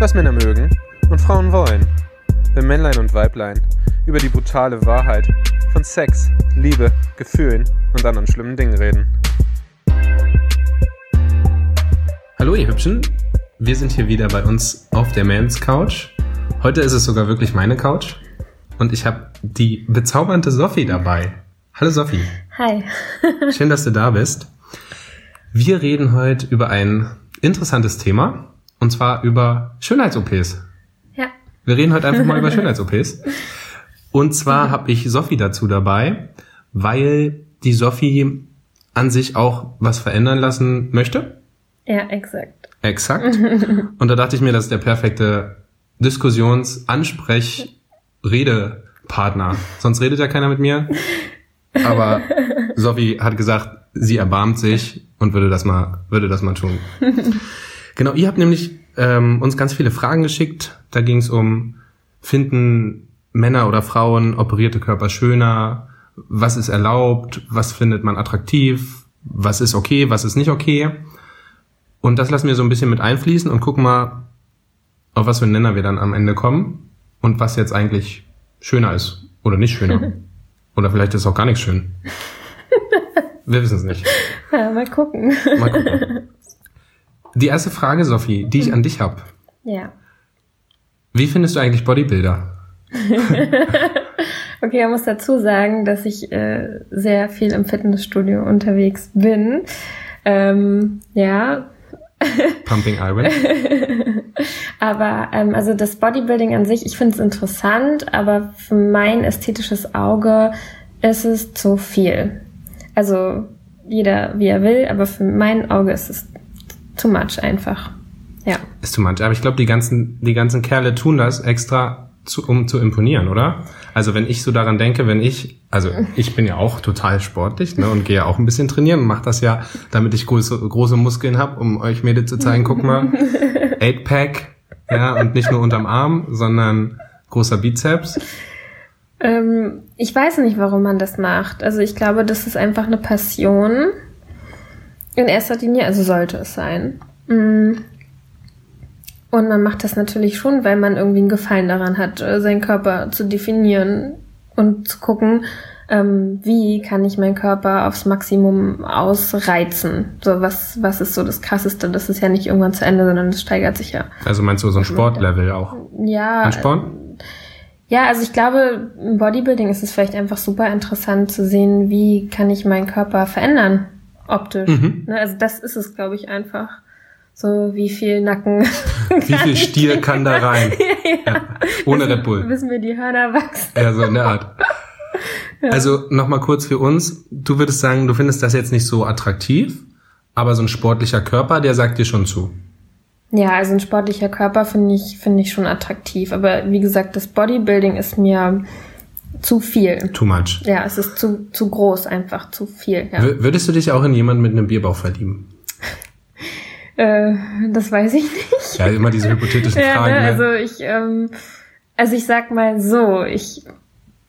was Männer mögen und Frauen wollen. Wenn Männlein und Weiblein über die brutale Wahrheit von Sex, Liebe, Gefühlen und anderen schlimmen Dingen reden. Hallo ihr Hübschen, wir sind hier wieder bei uns auf der Mans Couch. Heute ist es sogar wirklich meine Couch und ich habe die bezaubernde Sophie dabei. Hallo Sophie. Hi. Schön, dass du da bist. Wir reden heute über ein interessantes Thema und zwar über Schönheits-OPs. Ja. Wir reden heute einfach mal über Schönheits-OPs. Und zwar habe ich Sophie dazu dabei, weil die Sophie an sich auch was verändern lassen möchte. Ja, exakt. Exakt. Und da dachte ich mir, das ist der perfekte Diskussions-, Ansprech-, Redepartner. Sonst redet ja keiner mit mir. Aber Sophie hat gesagt, sie erbarmt sich und würde das mal, würde das mal tun. Genau, ihr habt nämlich ähm, uns ganz viele Fragen geschickt. Da ging es um, finden Männer oder Frauen operierte Körper schöner? Was ist erlaubt? Was findet man attraktiv? Was ist okay? Was ist nicht okay? Und das lassen wir so ein bisschen mit einfließen und gucken mal, auf was für einen Nenner wir dann am Ende kommen und was jetzt eigentlich schöner ist oder nicht schöner. oder vielleicht ist auch gar nichts schön. Wir wissen es nicht. Ja, mal gucken. Mal gucken. Die erste Frage, Sophie, die ich an dich habe. Ja. Wie findest du eigentlich Bodybuilder? Okay, man muss dazu sagen, dass ich äh, sehr viel im Fitnessstudio unterwegs bin. Ähm, ja. Pumping Iron. aber ähm, also das Bodybuilding an sich, ich finde es interessant, aber für mein ästhetisches Auge ist es zu viel. Also jeder wie er will, aber für mein Auge ist es too much einfach. Ja. Ist too much. Aber ich glaube, die ganzen, die ganzen Kerle tun das extra, zu, um zu imponieren, oder? Also wenn ich so daran denke, wenn ich, also ich bin ja auch total sportlich ne, und gehe auch ein bisschen trainieren und mache das ja, damit ich große, große Muskeln habe, um euch Mädels zu zeigen, guck mal, 8-Pack, ja, und nicht nur unterm Arm, sondern großer Bizeps. Ähm, ich weiß nicht, warum man das macht. Also ich glaube, das ist einfach eine Passion. In erster Linie, also sollte es sein. Mm. Und man macht das natürlich schon, weil man irgendwie einen Gefallen daran hat, äh, seinen Körper zu definieren und zu gucken, ähm, wie kann ich meinen Körper aufs Maximum ausreizen. So, was, was ist so das Krasseste? Das ist ja nicht irgendwann zu Ende, sondern es steigert sich ja. Also meinst du so ein Sportlevel auch? Ja. Ansporn? Ja, also ich glaube, im Bodybuilding ist es vielleicht einfach super interessant zu sehen, wie kann ich meinen Körper verändern, optisch. Mhm. Ne, also das ist es, glaube ich, einfach. So wie viel Nacken. Wie viel Stier kann da rein? ja, ja. Ja. Ohne Red Bull. Wissen wir die Hörner wachsen. Ja, so in der Art. Also nochmal kurz für uns. Du würdest sagen, du findest das jetzt nicht so attraktiv, aber so ein sportlicher Körper, der sagt dir schon zu. Ja, also ein sportlicher Körper finde ich, finde ich schon attraktiv. Aber wie gesagt, das Bodybuilding ist mir zu viel. Too much. Ja, es ist zu, zu groß, einfach zu viel. Ja. Würdest du dich auch in jemanden mit einem Bierbauch verlieben? Äh, das weiß ich nicht. Ja, immer diese hypothetischen Ja, Fragen. ne? ne? also ich, ähm, also ich sag mal so, ich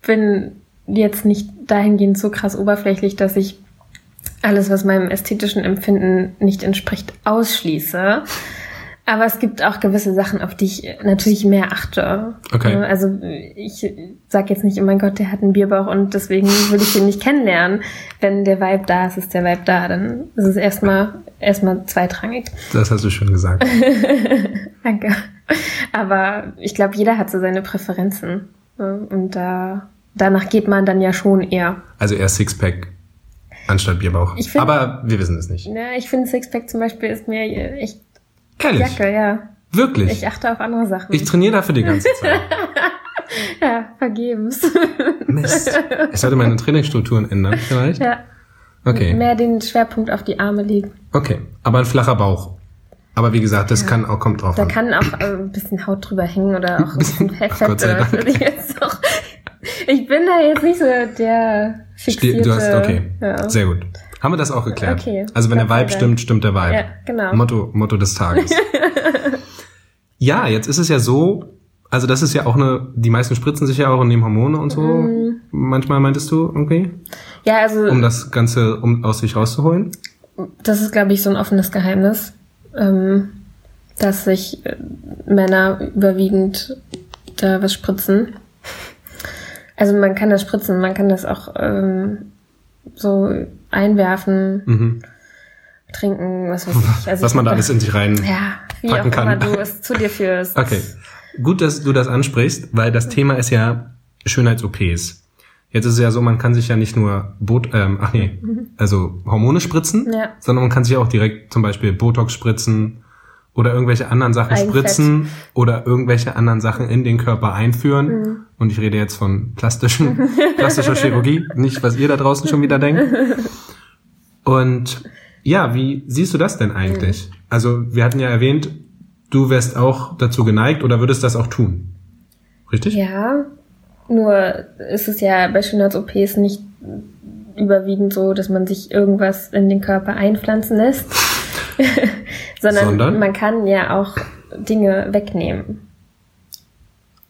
bin jetzt nicht dahingehend so krass oberflächlich, dass ich alles, was meinem ästhetischen Empfinden nicht entspricht, ausschließe. Aber es gibt auch gewisse Sachen, auf die ich natürlich mehr achte. Okay. Ne? Also ich sag jetzt nicht, oh mein Gott, der hat einen Bierbauch und deswegen will ich den nicht kennenlernen. Wenn der Vibe da ist, ist der Vibe da. Dann ist es erstmal erstmal zweitrangig. Das hast du schon gesagt. Danke. Aber ich glaube, jeder hat so seine Präferenzen. ne? Und da, danach geht man dann ja schon eher. Also eher Sixpack anstatt Bierbauch. Find- aber wir wissen es nicht. Ja, ich finde Sixpack zum Beispiel ist mir echt Ehrlich? Jacke, ja. Wirklich? Ich achte auf andere Sachen. Ich trainiere dafür die ganze Zeit. ja, vergebens. Mist. Ich sollte meine Trainingsstrukturen ändern, vielleicht? ja. Okay. Mehr den Schwerpunkt auf die Arme legen. Okay. Aber ein flacher Bauch. Aber wie gesagt, das Ja. kann auch, kommt drauf Da an. kann auch äh, ein bisschen Haut drüber hängen oder auch ein bisschen Fett. Ach, Gott sei oder was Dank. würde ich jetzt auch. Ich bin da jetzt nicht so der fixierte. Du hast, okay. Ja. Sehr gut. Haben wir das auch geklärt? Okay. Also wenn der Vibe stimmt, stimmt der Vibe. Ja, genau. Motto, Motto des Tages. ja, jetzt ist es ja so, also das ist ja auch eine, die meisten spritzen sich ja auch und nehmen Hormone und so. Mhm. Manchmal meintest du irgendwie, Ja, also um das Ganze um aus sich rauszuholen. das ist, glaube ich, so ein offenes Geheimnis. Ähm, dass sich äh, Männer überwiegend da was spritzen. Also man kann das spritzen, man kann das auch ähm, so einwerfen, Mhm. trinken, was weiß ich. Also Was ich man da alles in sich rein. ja, wie packen auch immer kann. du es zu dir führst. Okay. Gut, dass du das ansprichst, weil das Thema ist ja Schönheits-OPs. Jetzt ist es ja so, man kann sich ja nicht nur Bot, ähm, ach nee, also Hormone spritzen, Ja. sondern man kann sich auch direkt zum Beispiel Botox spritzen oder irgendwelche anderen Sachen Eigenfett. spritzen oder irgendwelche anderen Sachen in den Körper einführen. Mhm. Und ich rede jetzt von plastischen, plastischer Chirurgie, nicht was ihr da draußen schon wieder denkt. Und ja, wie siehst du das denn eigentlich? Also wir hatten ja erwähnt, du wärst auch dazu geneigt oder würdest das auch tun. Richtig? Ja, nur ist es ja bei Schönheits-OPs nicht überwiegend so, dass man sich irgendwas in den Körper einpflanzen lässt, sondern, Sondern? man kann ja auch Dinge wegnehmen.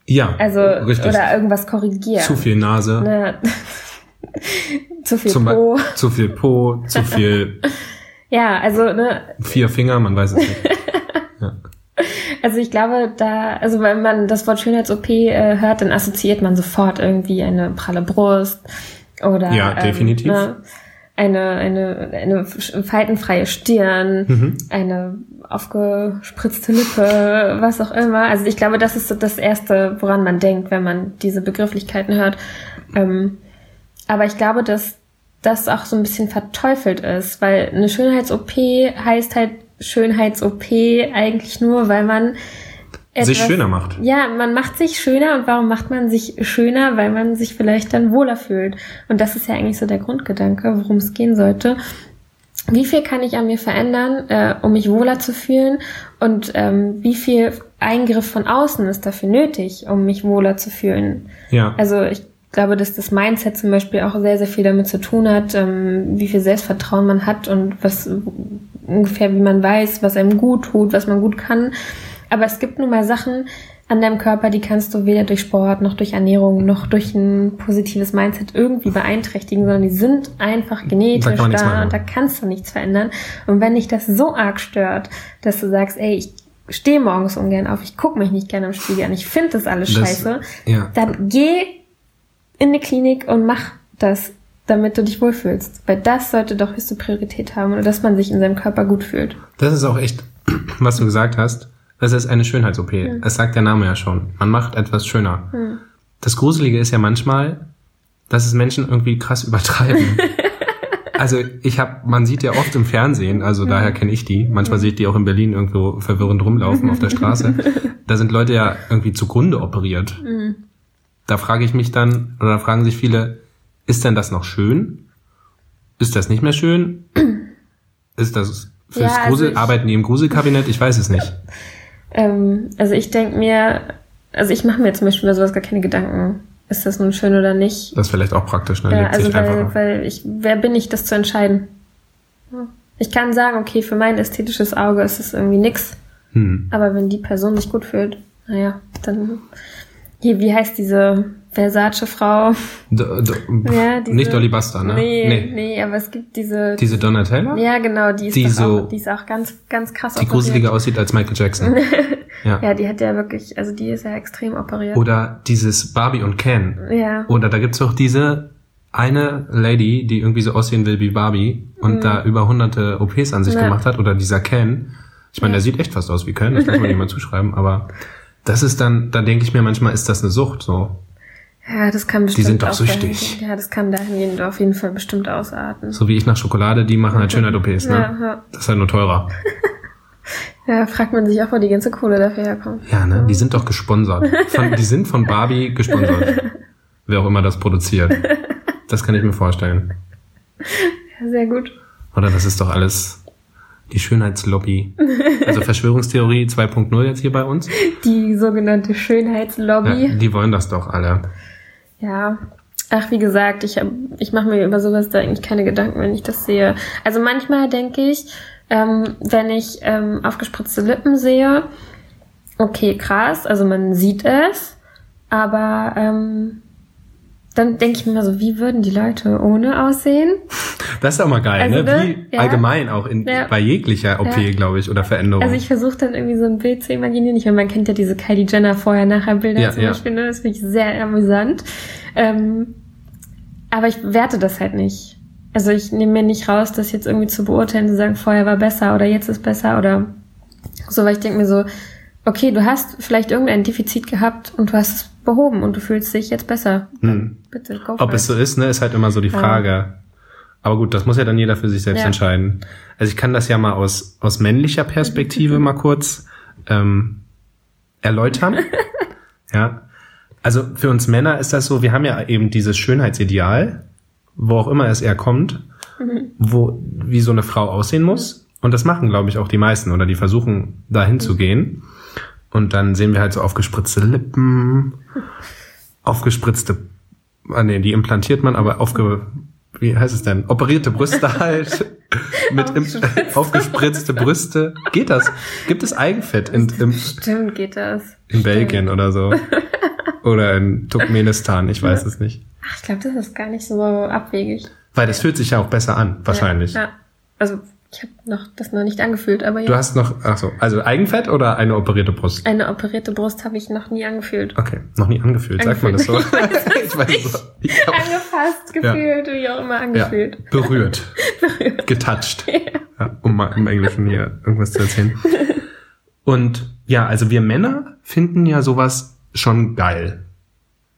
Ja, Also richtig. oder irgendwas korrigieren. zu viel Nase, Ne, zu viel zum Po. Be- zu viel Po, zu viel Ja, also ne, vier Finger, man weiß es nicht. Also ich glaube, da, also wenn man das Wort Schönheits-OP äh, hört, dann assoziiert man sofort irgendwie eine pralle Brust oder Ja, definitiv. ne, eine, eine, eine faltenfreie Stirn, Mhm. eine aufgespritzte Lippe, was auch immer. Also ich glaube, das ist so das Erste, woran man denkt, wenn man diese Begrifflichkeiten hört. Ähm, aber ich glaube, dass das auch so ein bisschen verteufelt ist, weil eine Schönheits-OP heißt halt Schönheits-OP eigentlich nur, weil man Sich etwas- schöner macht. Ja, man macht sich schöner und warum macht man sich schöner? Weil man sich vielleicht dann wohler fühlt. Und das ist ja eigentlich so der Grundgedanke, worum es gehen sollte. Wie viel kann ich an mir verändern, äh, um mich wohler zu fühlen? Und ähm, wie viel Eingriff von außen ist dafür nötig, um mich wohler zu fühlen? Ja. Also ich glaube, dass das Mindset zum Beispiel auch sehr, sehr viel damit zu tun hat, ähm, wie viel Selbstvertrauen man hat und was ungefähr, wie man weiß, was einem gut tut, was man gut kann. Aber es gibt nun mal Sachen an deinem Körper, die kannst du weder durch Sport noch durch Ernährung noch durch ein positives Mindset irgendwie beeinträchtigen, sondern die sind einfach genetisch Da da machen. und da kannst du nichts verändern. Und wenn dich das so arg stört, dass du sagst, ey, ich stehe morgens ungern auf, ich gucke mich nicht gerne im Spiegel an, ich finde das alles Das- scheiße, ja. dann geh in die Klinik und mach das, damit du dich wohlfühlst. Weil das sollte doch höchste Priorität haben oder dass man sich in seinem Körper gut fühlt. Das ist auch echt, was du gesagt hast. Das ist eine Schönheits-OP. Es sagt der Name ja schon. Man macht etwas schöner. Das Gruselige ist ja manchmal, dass es Menschen irgendwie krass übertreiben. also ich habe, man sieht ja oft im Fernsehen, also daher kenne ich die. Manchmal sehe ich die auch in Berlin irgendwo verwirrend rumlaufen auf der Straße. Da sind Leute ja irgendwie zugrunde operiert. Da frage ich mich dann, oder da fragen sich viele, ist denn das noch schön? Ist das nicht mehr schön? Ist das fürs Ja, also Grusel, arbeiten die im Gruselkabinett? Ich weiß es nicht. Ähm, also ich denke mir, also ich mache mir zum Beispiel über sowas gar keine Gedanken. Ist das nun schön oder nicht? Das ist vielleicht auch praktisch, ne? Ja, Lebt also weil, weil ich, wer bin ich, das zu entscheiden? Ich kann sagen, okay, für mein ästhetisches Auge ist es irgendwie nix. Hm. Aber wenn die Person sich gut fühlt, naja, dann. Hier, wie heißt diese Versace-Frau? D d Ja, diese- nicht Dolly Buster, ne? Nee, nee, aber es gibt diese. Diese Donatella? ja, genau, die ist, Die so- auch, die ist auch ganz, ganz krass Die gruseliger aussieht als Michael Jackson. ja. Ja, die hat ja wirklich, also die ist ja extrem operiert. Oder dieses Barbie und Ken. ja. Oder da gibt's auch diese eine Lady, die irgendwie so aussehen will wie Barbie und da über hunderte OPs an sich Mhm. Ja. gemacht hat. Oder dieser Ken. Ich meine, der sieht echt fast aus wie Ken, das muss man ihm mal zuschreiben, aber das ist dann, da denke ich mir manchmal, ist das eine Sucht, so. Ja, das kann bestimmt. sind doch süchtig. Dahingehend, ja, das kann dahingehend auf jeden Fall bestimmt ausarten. So wie ich nach Schokolade, die machen halt Schönheit-OPs, ne? Ja, ja. Das ist halt nur teurer. ja, fragt man sich auch, wo die ganze Kohle dafür herkommt. Ja, ne? Die sind doch gesponsert. Von, die sind von Barbie gesponsert. Wer auch immer das produziert. Das kann ich mir vorstellen. Ja, sehr gut. Oder das ist doch alles die Schönheitslobby. Also Verschwörungstheorie 2.0 jetzt hier bei uns. Die sogenannte Schönheitslobby. Ja, die wollen das doch alle. Ja. Ach, wie gesagt, ich, hab- ich mache mir über sowas da eigentlich keine Gedanken, wenn ich das sehe. Also manchmal denke ich, ähm, wenn ich ähm, aufgespritzte Lippen sehe, okay, krass, also man sieht es, aber ähm, dann denke ich mir immer so, wie würden die Leute ohne aussehen? Das ist auch mal geil, Also, ne? ne? Wie Ja. allgemein auch in, Ja. bei jeglicher OP, Ja. glaube ich, oder Veränderung. Also ich versuche dann irgendwie so ein Bild zu imaginieren. Ich meine, man kennt ja diese Kylie Jenner vorher-nachher-Bilder zum. Beispiel. Ne? Das finde ich sehr amüsant. Ähm, aber ich werte das halt nicht. Also ich nehme mir nicht raus, das jetzt irgendwie zu beurteilen, zu sagen, vorher war besser oder jetzt ist besser oder so, weil ich denke mir so, okay, du hast vielleicht irgendein Defizit gehabt und du hast es behoben und du fühlst dich jetzt besser. Hm. Bitte, go Ob es so ist, ne, ist halt immer so die Ja. Frage. Aber gut, das muss ja dann jeder für sich selbst Ja. entscheiden. Also ich kann das ja mal aus, aus männlicher Perspektive mal kurz ähm, erläutern. ja. Also für uns Männer ist das so, wir haben ja eben dieses Schönheitsideal, wo auch immer es eher kommt, wo wie so eine Frau aussehen muss. Und das machen, glaube ich, auch die meisten oder die versuchen dahin zu gehen. Und dann sehen wir halt so aufgespritzte Lippen, aufgespritzte, ah nee, die implantiert man, aber aufge, wie heißt es denn? Operierte Brüste halt. Mit im, Aufgespritzt. aufgespritzte Brüste. Geht das? Gibt es Eigenfett in, im, Stimmt, geht das. in Stimmt. Belgien oder so? Oder in Turkmenistan, ich weiß es nicht. Ach, ich glaube, das ist gar nicht so abwegig. Weil das fühlt sich ja auch besser an, wahrscheinlich. Ja, ja. Also ich habe noch das noch nicht angefühlt, aber Du ja. hast noch, ach so, also Eigenfett oder eine operierte Brust? Eine operierte Brust habe ich noch nie angefühlt. Okay, noch nie angefühlt, sagt man das so? ich weiß es so. Ich glaub, Angefasst, gefühlt, wie auch immer ja, angefühlt. berührt, getoucht, ja, um mal im Englischen hier irgendwas zu erzählen. Und ja, also wir Männer finden ja sowas schon geil.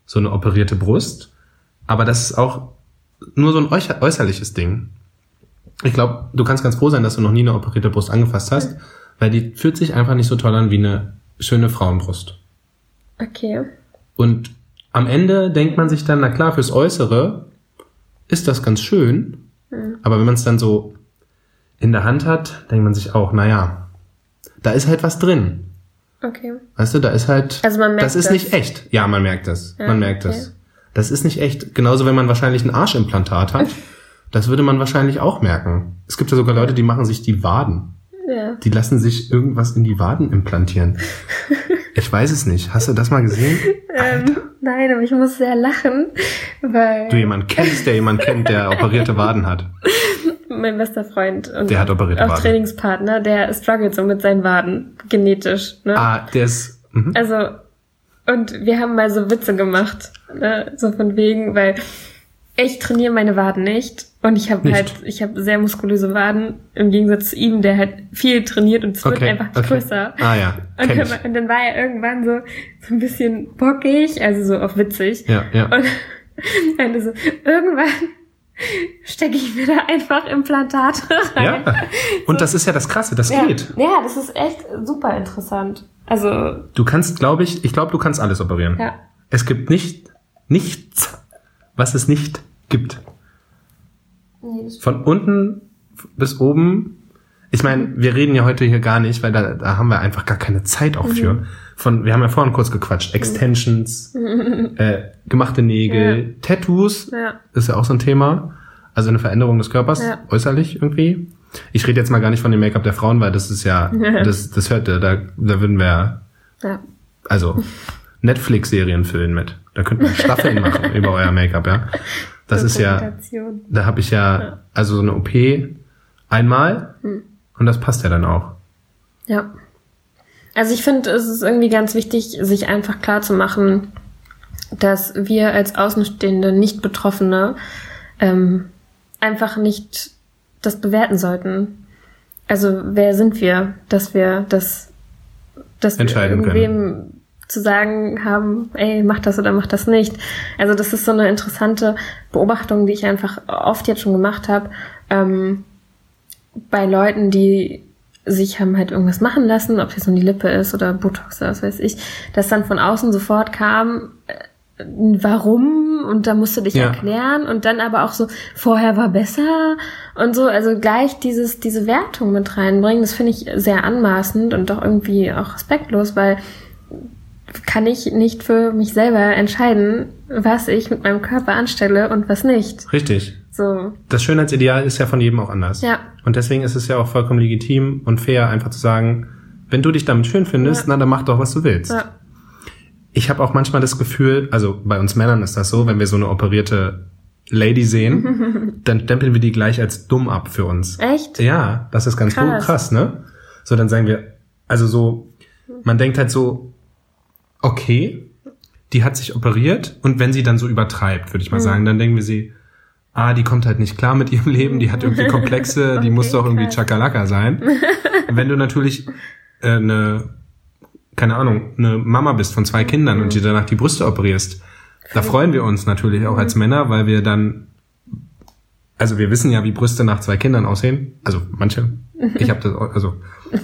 So eine operierte Brust. Aber das ist auch nur so ein äußer- äußerliches Ding. Ich glaube, du kannst ganz froh sein, dass du noch nie eine operierte Brust angefasst hast, weil die fühlt sich einfach nicht so toll an wie eine schöne Frauenbrust. Okay. Und am Ende denkt man sich dann, na klar, fürs Äußere ist das ganz schön, aber wenn man es dann so in der Hand hat, denkt man sich auch, naja, da ist halt was drin. Okay. Weißt du, da ist halt, Also man merkt das ist das. nicht echt. Ja, man merkt das. Ja, man merkt okay. das. Das ist nicht echt. Genauso, wenn man wahrscheinlich ein Arschimplantat hat, das würde man wahrscheinlich auch merken. Es gibt ja sogar Leute, die machen sich die Waden. Ja. Die lassen sich irgendwas in die Waden implantieren. Ich weiß es nicht. Hast du das mal gesehen? Ähm, nein, aber ich muss sehr lachen, weil Du jemand kennst, der jemand kennt, der operierte Waden hat. mein bester Freund und Der hat operierte auch Waden. Trainingspartner, der struggelt so mit seinen Waden genetisch. Ne? Ah, der ist. Mhm. Also, und wir haben mal so Witze gemacht, ne? so von wegen, weil ich trainiere meine Waden nicht und ich habe halt, ich habe sehr muskulöse Waden im Gegensatz zu ihm, der halt viel trainiert und es wird Okay, einfach okay. größer. Ah ja, Und dann, war- und dann war er irgendwann so, so ein bisschen bockig, also so auf witzig. Ja, ja. Und meinte so, irgendwann stecke ich mir da einfach Implantate rein. Ja. Und das ist ja das Krasse, das Ja. geht. ja, das ist echt super interessant. Also, Du kannst, glaube ich, ich glaube, du kannst alles operieren. ja. Es gibt nicht nichts, was es nicht gibt. Nee, Von unten bis oben. Ich meine, wir reden ja heute hier gar nicht, weil da, da haben wir einfach gar keine Zeit auch für. Von, wir haben ja vorhin kurz gequatscht. Extensions, äh, gemachte Nägel, Tattoos Ja. ist ja auch so ein Thema. Also eine Veränderung des Körpers, Ja. äußerlich irgendwie. Ich rede jetzt mal gar nicht von dem Make-up der Frauen, weil das ist ja, das, das hört, da, da würden wir Ja. also Netflix-Serien füllen mit. Da könnten wir Staffeln machen über euer Make-up, ja. Das ist ja, da habe ich ja, also so eine OP einmal und das passt ja dann auch. Ja. Also ich finde, es ist irgendwie ganz wichtig, sich einfach klar zu machen, dass wir als Außenstehende, nicht Betroffene, ähm, einfach nicht das bewerten sollten. Also wer sind wir, dass wir das, dass wir Entscheiden können. Zu sagen haben, ey, mach das oder mach das nicht. Also das ist so eine interessante Beobachtung, die ich einfach oft jetzt schon gemacht habe. Ähm, bei Leuten, die sich haben halt irgendwas machen lassen, ob es nun die Lippe ist oder Botox oder was weiß ich, dass dann von außen sofort kam, äh, warum und da musst du dich Ja. erklären und dann aber auch so, vorher war besser und so, also gleich dieses, diese Wertung mit reinbringen, das finde ich sehr anmaßend und doch irgendwie auch respektlos, weil kann ich nicht für mich selber entscheiden, was ich mit meinem Körper anstelle und was nicht. Richtig. So, Das Schönheitsideal ist ja von jedem auch anders. Ja. Und deswegen ist es ja auch vollkommen legitim und fair, einfach zu sagen, wenn du dich damit schön findest, Ja. na dann mach doch, was du willst. ja, Ich habe auch manchmal das Gefühl, also bei uns Männern ist das so, wenn wir so eine operierte Lady sehen, dann stempeln wir die gleich als dumm ab für uns. Echt? Ja, das ist ganz Krass. krass, ne? So, dann sagen wir, also so, man denkt halt so, okay, die hat sich operiert und wenn sie dann so übertreibt, würde ich mal Mhm. sagen, dann denken wir sie, ah, die kommt halt nicht klar mit ihrem Leben, die hat irgendwie Komplexe, die Okay, muss doch irgendwie. Chakalaka sein. wenn du natürlich äh, eine, keine Ahnung, eine Mama bist von zwei Kindern Mhm. und dir danach die Brüste operierst, da freuen wir uns natürlich auch Mhm. als Männer, weil wir dann also wir wissen ja, wie Brüste nach zwei Kindern aussehen. Also manche. Ich habe das, also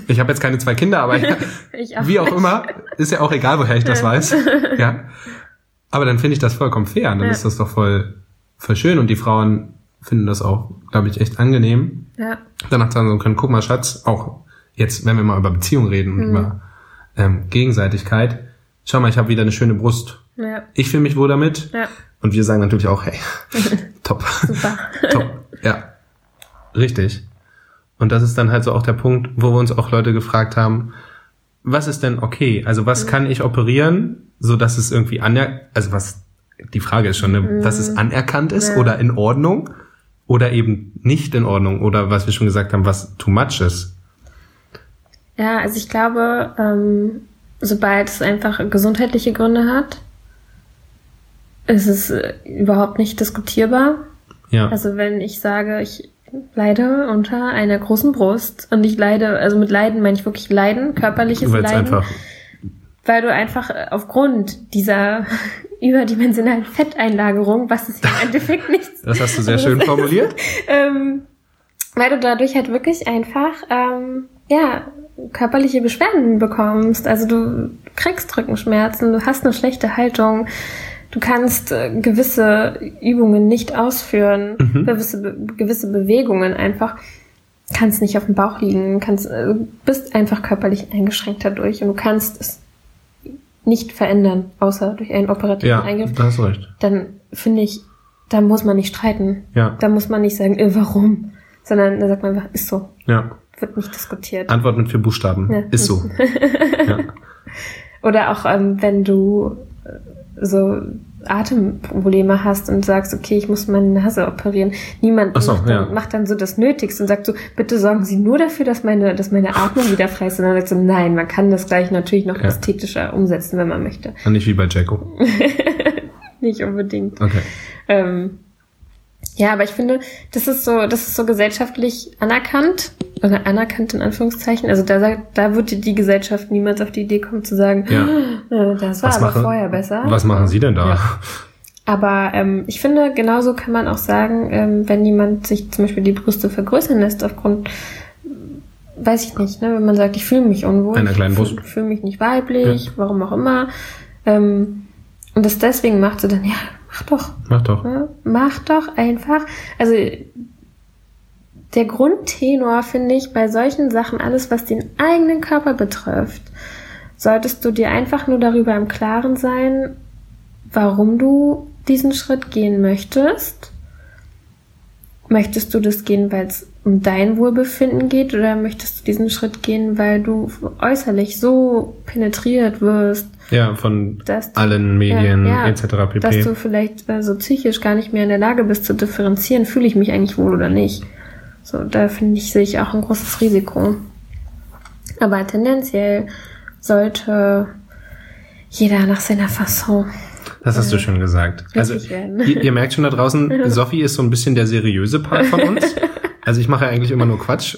ich habe jetzt keine zwei Kinder, aber ich, auch wie auch nicht. immer, ist ja auch egal, woher ich das weiß. Ja. Aber dann finde ich das vollkommen fair. Dann Ja. ist das doch voll, voll schön und die Frauen finden das auch, glaube ich, echt angenehm. Ja. Danach sagen so können, guck mal, Schatz, auch jetzt, wenn wir mal über Beziehungen reden Mhm. und über ähm, Gegenseitigkeit, schau mal, ich habe wieder eine schöne Brust. Ja. Ich fühle mich wohl damit. Ja. Und wir sagen natürlich auch, hey, top. Super. Top. Ja. Richtig. Und das ist dann halt so auch der Punkt, wo wir uns auch Leute gefragt haben, was ist denn okay? Also was Mhm. kann ich operieren, so dass es irgendwie aner, also was, die Frage ist schon, ne, dass es anerkannt ist Mhm. Ja. oder in Ordnung oder eben nicht in Ordnung oder was wir schon gesagt haben, was too much ist. Ja, also ich glaube, ähm, sobald es einfach gesundheitliche Gründe hat, ist es äh, überhaupt nicht diskutierbar. Ja. Also wenn ich sage, ich leide unter einer großen Brust und ich leide, also mit Leiden meine ich wirklich Leiden, körperliches Weil es Leiden, einfach, weil du einfach äh, aufgrund dieser überdimensionalen Fetteinlagerung, was es ja im Endeffekt nichts das hast du sehr schön formuliert. ähm, weil du dadurch halt wirklich einfach, ähm, ja, körperliche Beschwerden bekommst. Also du kriegst Rückenschmerzen, du hast eine schlechte Haltung, du kannst äh, gewisse Übungen nicht ausführen, Mhm. gewisse, gewisse Bewegungen einfach, kannst nicht auf dem Bauch liegen, kannst, äh, bist einfach körperlich eingeschränkt dadurch und du kannst es nicht verändern, außer durch einen operativen Ja, Eingriff. da hast recht. Dann finde ich, da muss man nicht streiten. Ja. Da muss man nicht sagen, äh, warum, sondern da sagt man einfach, ist so, Ja. wird nicht diskutiert. Antwort mit vier Buchstaben. Ja. Ist so. ja. Oder auch ähm, wenn du so Atemprobleme hast und sagst, okay, ich muss meine Nase operieren. Niemand so, macht, dann, ja. macht dann so das Nötigste und sagt so, bitte sorgen Sie nur dafür, dass meine, dass meine Atmung wieder frei ist. Und dann sagt so, nein, man kann das gleich natürlich noch Ja. ästhetischer umsetzen, wenn man möchte. Und nicht wie bei Jacko. Nicht unbedingt. Okay. Ähm, ja, aber ich finde, das ist so, das ist so gesellschaftlich anerkannt anerkannt in Anführungszeichen. Also da sagt, da würde die Gesellschaft niemals auf die Idee kommen zu sagen, Ja. "Äh, das war Was aber machen- vorher besser. Was machen Sie denn da? Ja. Aber ähm, ich finde, genauso kann man auch sagen, ähm, wenn jemand sich zum Beispiel die Brüste vergrößern lässt aufgrund, weiß ich nicht, ne, wenn man sagt, ich fühle mich unwohl, Einer kleinen ich fühle fühl mich nicht weiblich, warum auch immer, ähm, und das deswegen macht sie dann, ja, mach doch, Mach doch. Ne? Mach doch einfach. Also der Grundtenor finde ich bei solchen Sachen, alles was den eigenen Körper betrifft, solltest du dir einfach nur darüber im Klaren sein, warum du diesen Schritt gehen möchtest. Möchtest du das gehen, weil es um dein Wohlbefinden geht, oder möchtest du diesen Schritt gehen, weil du äußerlich so penetriert wirst, Ja, von dass du allen Medien Ja, ja. etc. dass pp. du vielleicht äh, so psychisch gar nicht mehr in der Lage bist zu differenzieren, fühle ich mich eigentlich wohl oder nicht. So, da finde ich, sehe ich auch ein großes Risiko. Aber tendenziell sollte jeder nach seiner Fasson. Das hast du schon gesagt. Also ihr, ihr merkt schon da draußen, Sophie ist so ein bisschen der seriöse Part von uns. Also ich mache ja eigentlich immer nur Quatsch,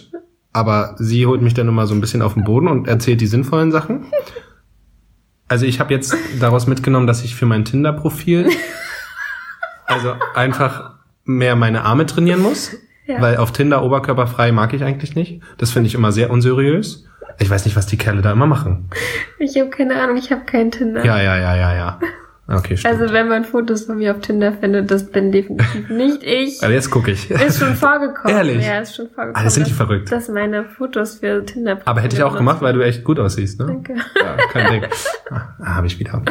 aber sie holt mich dann immer so ein bisschen auf den Boden und erzählt die sinnvollen Sachen. Also ich habe jetzt daraus mitgenommen, dass ich für mein Tinder-Profil also einfach mehr meine Arme trainieren muss, Ja. weil auf Tinder oberkörperfrei mag ich eigentlich nicht. Das finde ich immer sehr unseriös. Ich weiß nicht, was die Kerle da immer machen. Ich habe keine Ahnung, ich habe keinen Tinder. Ja, ja, ja, ja, ja. Okay, stimmt. Also wenn man Fotos von mir auf Tinder findet, das bin definitiv nicht ich. Also jetzt gucke ich. Ist schon vorgekommen. Ehrlich? Ja, ist schon vorgekommen. Ah, das sind die dass- verrückt. Dass meine Fotos für Tinder. Aber hätte ich auch gemacht, weil du echt gut aussiehst, ne? Danke. Ja, kein Ding. Ah, habe ich wieder. Hab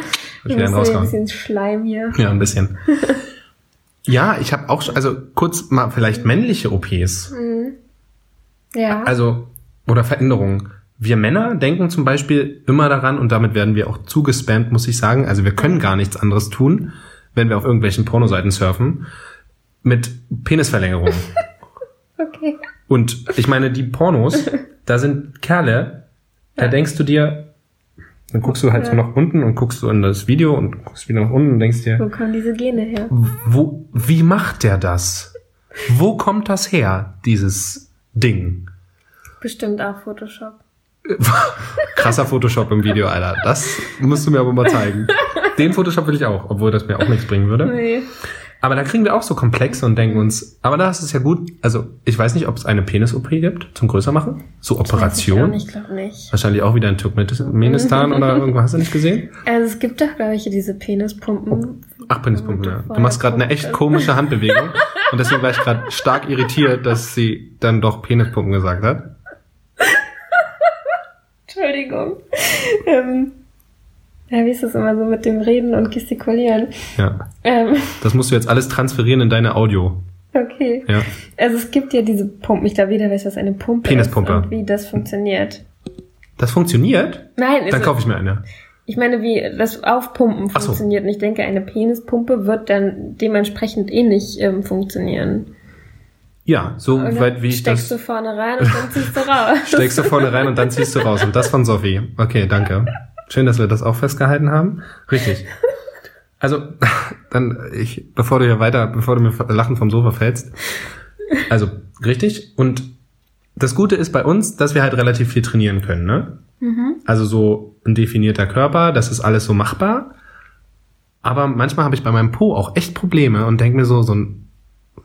ich wieder einen muss ein rausgehauen. bisschen Schleim hier. Ja, ein bisschen. Ja, ich habe auch schon, also kurz mal vielleicht männliche OPs. Ja. Also, oder Veränderungen. Wir Männer denken zum Beispiel immer daran, und damit werden wir auch zugespammt, muss ich sagen. Also wir können gar nichts anderes tun, wenn wir auf irgendwelchen Pornoseiten surfen. mit Penisverlängerung. Okay. Und ich meine, die Pornos, da sind Kerle, da denkst du dir, dann guckst du halt so Ja. nach unten und guckst so in das Video und guckst wieder nach unten und denkst dir, Wo kommen diese Gene her? wo, wie macht der das? Wo kommt das her, dieses Ding? Bestimmt auch Photoshop. Krasser Photoshop im Video, Alter. Das musst du mir aber mal zeigen. Den Photoshop will ich auch, obwohl das mir auch nichts bringen würde. Nee. Aber da kriegen wir auch so Komplexe und denken uns, aber da ist es ja gut. Also, ich weiß nicht, ob es eine Penis-OP gibt zum größer machen. So Operation. Ich glaube nicht. Wahrscheinlich auch wieder in Turkmenistan oder irgendwo. Hast du nicht gesehen? Also es gibt doch, glaube ich, diese Penispumpen. Ach, Penispumpen, ja. Du machst gerade eine echt komische Handbewegung. Und deswegen war ich gerade stark irritiert, dass sie dann doch Penispumpen gesagt hat. Entschuldigung. Ähm, ja, wie ist das immer so mit dem Reden und Gestikulieren? Ja. Ähm, Das musst du jetzt alles transferieren in deine Audio. okay. Ja. Also es gibt ja diese Pumpen. Ich glaube, jeder weiß, was eine Pumpe Penispumpe. ist und wie das funktioniert. Das funktioniert? Nein, Dann kaufe ich mir eine. ich meine, wie das Aufpumpen Ach so. funktioniert. Und ich denke, eine Penispumpe wird dann dementsprechend ähnlich ähm, funktionieren. Ja, so Und weit wie ich steckst das. du vorne rein und dann ziehst du raus. Steckst du vorne rein und dann ziehst du raus. Und das von Sophie. Okay, danke. Schön, dass wir das auch festgehalten haben. Richtig. Also, dann, ich, bevor du hier weiter, bevor du mir lachen vom Sofa fällst. Also, richtig. Und das Gute ist bei uns, dass wir halt relativ viel trainieren können, ne? Also so ein definierter Körper, das ist alles so machbar. Aber manchmal habe ich bei meinem Po auch echt Probleme und denke mir so, so ein,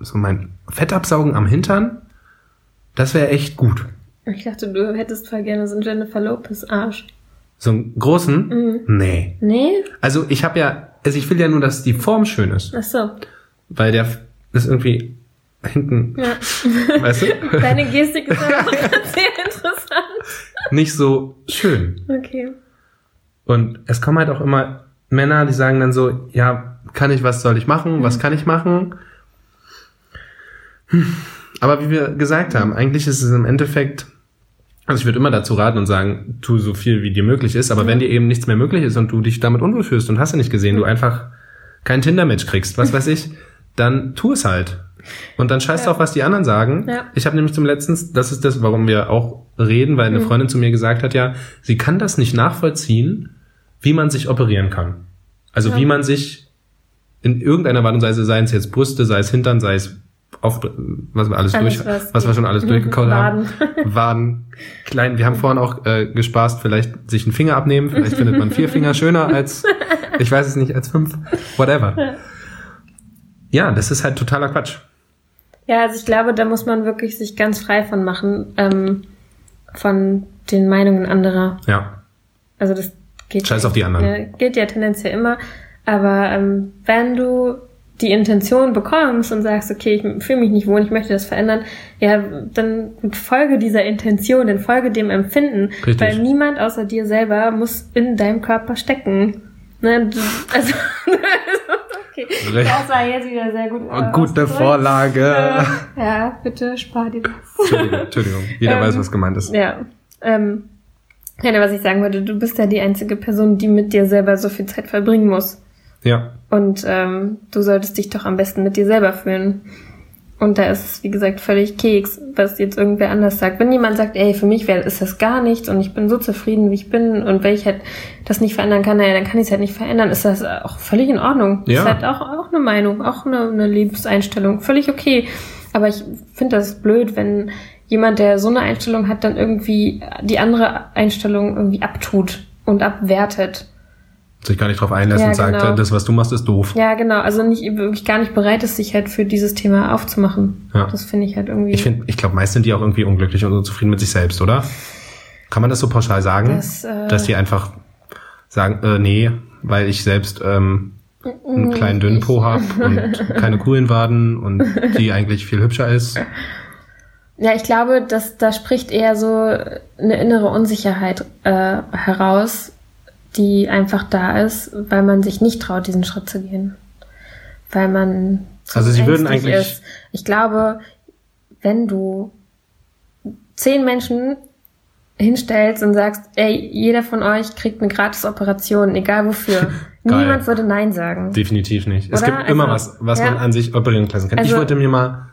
so mein Fettabsaugen am Hintern, das wäre echt gut. Ich dachte, du hättest voll gerne so einen Jennifer Lopez Arsch. So einen großen? Mhm. Nee. Nee? Also ich habe ja, also ich will ja nur, dass die Form schön ist. Ach so. Weil der ist irgendwie hinten, Ja. weißt du, Deine Gestik ist auch sehr interessant. nicht so schön. Okay. Und es kommen halt auch immer Männer, die sagen dann so, ja, kann ich, was soll ich machen, was kann ich machen? Hm. Aber wie wir gesagt haben, eigentlich ist es im Endeffekt, also ich würde immer dazu raten und sagen, tu so viel wie dir möglich ist, aber wenn dir eben nichts mehr möglich ist und du dich damit unwohl fühlst und hast du nicht gesehen, du einfach kein Tinder-Match kriegst, was weiß ich, dann tu es halt. Und dann scheiß Ja. drauf, was die anderen sagen. Ja. Ich habe nämlich zum letzten, das ist das, warum wir auch reden, weil eine Mhm. Freundin zu mir gesagt hat, ja, sie kann das nicht nachvollziehen, wie man sich operieren kann. Also Ja. wie man sich in irgendeiner Art und Weise, sei es jetzt Brüste, sei es Hintern, sei es auf, was wir alles, Alles, durch, was was, wir schon alles durchgekaut haben. Waden, klein. Wir haben vorhin auch äh, gespaßt, vielleicht sich einen Finger abnehmen. Vielleicht findet man vier Finger schöner als, ich weiß es nicht, als fünf. Whatever. Ja, das ist halt totaler Quatsch. Ja, also ich glaube, da muss man wirklich sich ganz frei von machen, ähm, von den Meinungen anderer. Ja. Also das geht Scheiß ja, auf die anderen. Geht ja tendenziell immer. Aber ähm, wenn du die Intention bekommst und sagst, okay, ich fühle mich nicht wohl, ich möchte das verändern, ja, dann folge dieser Intention, dann folge dem Empfinden. Richtig. Weil niemand außer dir selber muss in deinem Körper stecken. Ne, also, okay. Das war jetzt wieder sehr gut. äh, Gute. Vorlage. Äh, ja, bitte spar dir das. Entschuldigung, Entschuldigung. Jeder Ähm, weiß, was gemeint ist. Ja. Ähm, ja, was ich sagen wollte, du bist ja die einzige Person, die mit dir selber so viel Zeit verbringen muss. Ja. Und ähm, du solltest dich doch am besten mit dir selber fühlen. Und da ist es, wie gesagt, völlig Keks, was jetzt irgendwer anders sagt. Wenn jemand sagt, ey, für mich ist das gar nichts und ich bin so zufrieden, wie ich bin und wenn ich halt das nicht verändern kann, naja, dann kann ich es halt nicht verändern, ist das auch völlig in Ordnung. Ja. Ist halt auch, auch eine Meinung, auch eine, eine Lebenseinstellung, völlig okay. Aber ich finde das blöd, wenn jemand, der so eine Einstellung hat, dann irgendwie die andere Einstellung irgendwie abtut und abwertet. Sich gar nicht drauf einlässt Ja, und sagt, genau. das, was du machst, ist doof. Ja, genau. Also nicht wirklich gar nicht bereit ist, sich halt für dieses Thema aufzumachen. Ja. Das finde ich halt irgendwie. Ich finde, ich glaube, meist sind die auch irgendwie unglücklich und unzufrieden mit sich selbst, oder? Kann man das so pauschal sagen? Das, äh, dass die einfach sagen, äh, nee, weil ich selbst ähm, einen kleinen dünnen Po habe und keine coolen Waden und die eigentlich viel hübscher ist. ja, ich glaube, dass da spricht eher so eine innere Unsicherheit äh, heraus, die einfach da ist, weil man sich nicht traut, diesen Schritt zu gehen. Weil man Also sie würden eigentlich- Ist. Ich glaube, wenn du zehn Menschen hinstellst und sagst, ey, jeder von euch kriegt eine gratis Operation, egal wofür. Niemand würde Nein sagen. Definitiv nicht. Es Oder? gibt immer Also, was, was ja. man an sich operieren lassen kann. ich Also- wollte mir mal,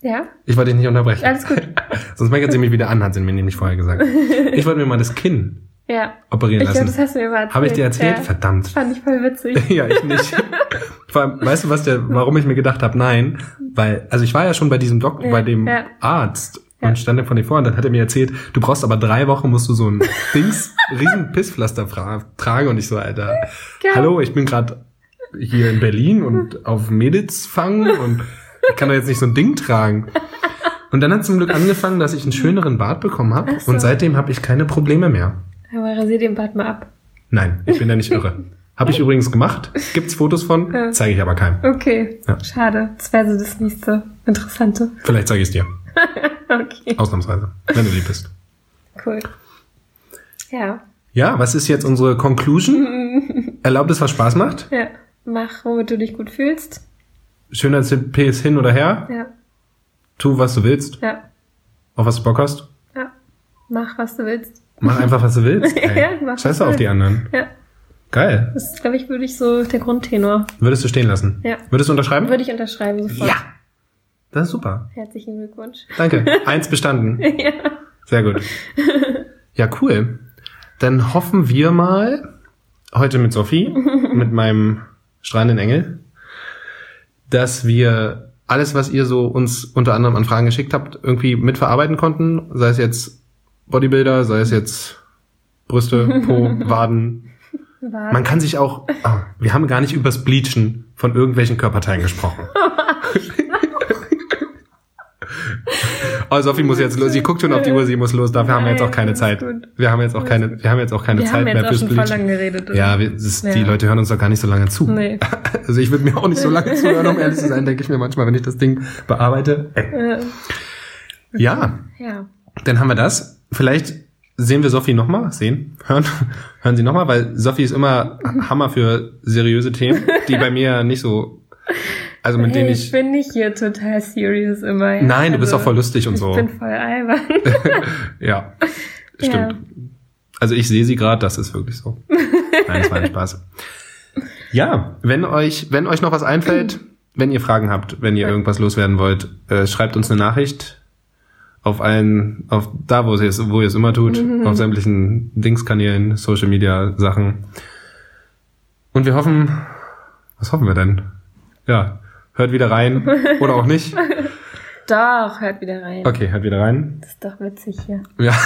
Ja? ich wollte dich nicht unterbrechen. Alles gut. Sonst meckert sie mich wieder an, hat sie mir nämlich vorher gesagt. Ich wollte mir mal das Kinn Ja. operieren Ich glaube, das lassen. hast du mir mal erzählt. Habe ich dir erzählt? Ja. Verdammt. Fand ich voll witzig. ja, ich nicht. Vor allem, weißt du, was der, warum ich mir gedacht habe, nein, weil, also ich war ja schon bei diesem Doktor, Ja, bei dem ja. Arzt und stand dann von dir vor und dann hat er mir erzählt, du brauchst aber drei Wochen, musst du so ein Dings, riesen Pisspflaster tragen und ich so, Alter, hallo, ich bin gerade hier in Berlin und auf Mädels fangen und ich kann doch jetzt nicht so ein Ding tragen. Und dann hat zum Glück angefangen, dass ich einen schöneren Bart bekommen habe so. und seitdem habe ich keine Probleme mehr. Aber rasier den Bart mal ab. Nein, ich bin da nicht irre. Habe ich übrigens gemacht, gibt's Fotos von, Ja. zeige ich aber keinem. Okay. Ja. Schade. Das wäre so das nächste Interessante. Vielleicht zeige ich es dir. Okay. Ausnahmsweise. Wenn du lieb bist. Cool. Ja. Ja, was ist jetzt unsere Conclusion? Erlaubt es, was Spaß macht? Ja. Mach, womit du dich gut fühlst. Schönheits-CP ist hin oder her. Ja. Tu, was du willst. Ja. Auf was du Bock hast. Ja. Mach, was du willst. Mach einfach, was du willst. Ja, mach, was Scheiß du auf die anderen. Ja. Geil. Das ist, glaube ich, würde ich so der Grundtenor. Würdest du stehen lassen? Ja. Würdest du unterschreiben? Würde ich unterschreiben sofort. Ja. Das ist super. Herzlichen Glückwunsch. Danke. Eins bestanden. ja. Sehr gut. Ja, cool. Dann hoffen wir mal heute mit Sophie, mit meinem strahlenden Engel, dass wir alles, was ihr so uns unter anderem an Fragen geschickt habt, irgendwie mitverarbeiten konnten. Sei es jetzt Bodybuilder, sei es jetzt Brüste, Po, Waden. War. Man kann sich auch, ah, wir haben gar nicht übers Bleachen von irgendwelchen Körperteilen gesprochen. Oh, Sophie muss jetzt los. Sie guckt schon auf die Uhr, sie muss los. Dafür haben wir jetzt auch keine Nein, Zeit. Wir haben jetzt auch keine, wir haben jetzt auch keine Wir Zeit haben mehr jetzt auch fürs schon voll Bleachen. lang geredet. oder? Ja, wir, das ist, die Ja. Leute hören uns doch gar nicht so lange zu. Nee. Also ich würde mir auch nicht so lange zuhören, um ehrlich zu sein, denke ich mir manchmal, wenn ich das Ding bearbeite. Äh, Ja, ja. dann haben wir das. Vielleicht sehen wir Sophie nochmal. Sehen, hören, hören Sie nochmal, weil Sophie ist immer Hammer für seriöse Themen, die bei mir nicht so, also mit Hey, denen ich ich, bin nicht hier total serious immer. ja. nein, du bist Also, auch voll lustig und Ich so. bin voll albern. Ja, stimmt. Ja. Also ich sehe sie gerade, das ist wirklich so. Nein, das war ein Spaß. Ja, wenn euch, wenn euch noch was einfällt, wenn ihr Fragen habt, wenn ihr irgendwas loswerden wollt, äh, schreibt uns eine Nachricht auf allen, auf da, wo ihr es, wo ihr es immer tut, auf sämtlichen Dingskanälen, Social Media Sachen. Und wir hoffen, was hoffen wir denn? Ja, hört wieder rein oder auch nicht. Doch, hört wieder rein. Okay, hört wieder rein. Das ist doch witzig hier. Ja.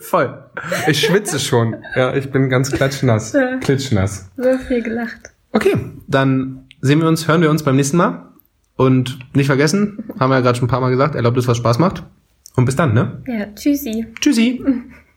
Voll. Ich schwitze schon. Ja, ich bin ganz klatschnass. Klitschnass. So viel gelacht. Okay, dann sehen wir uns, hören wir uns beim nächsten Mal. Und nicht vergessen, haben wir ja gerade schon ein paar Mal gesagt, erlaubt es, was Spaß macht. Und bis dann, ne? Ja, tschüssi. Tschüssi.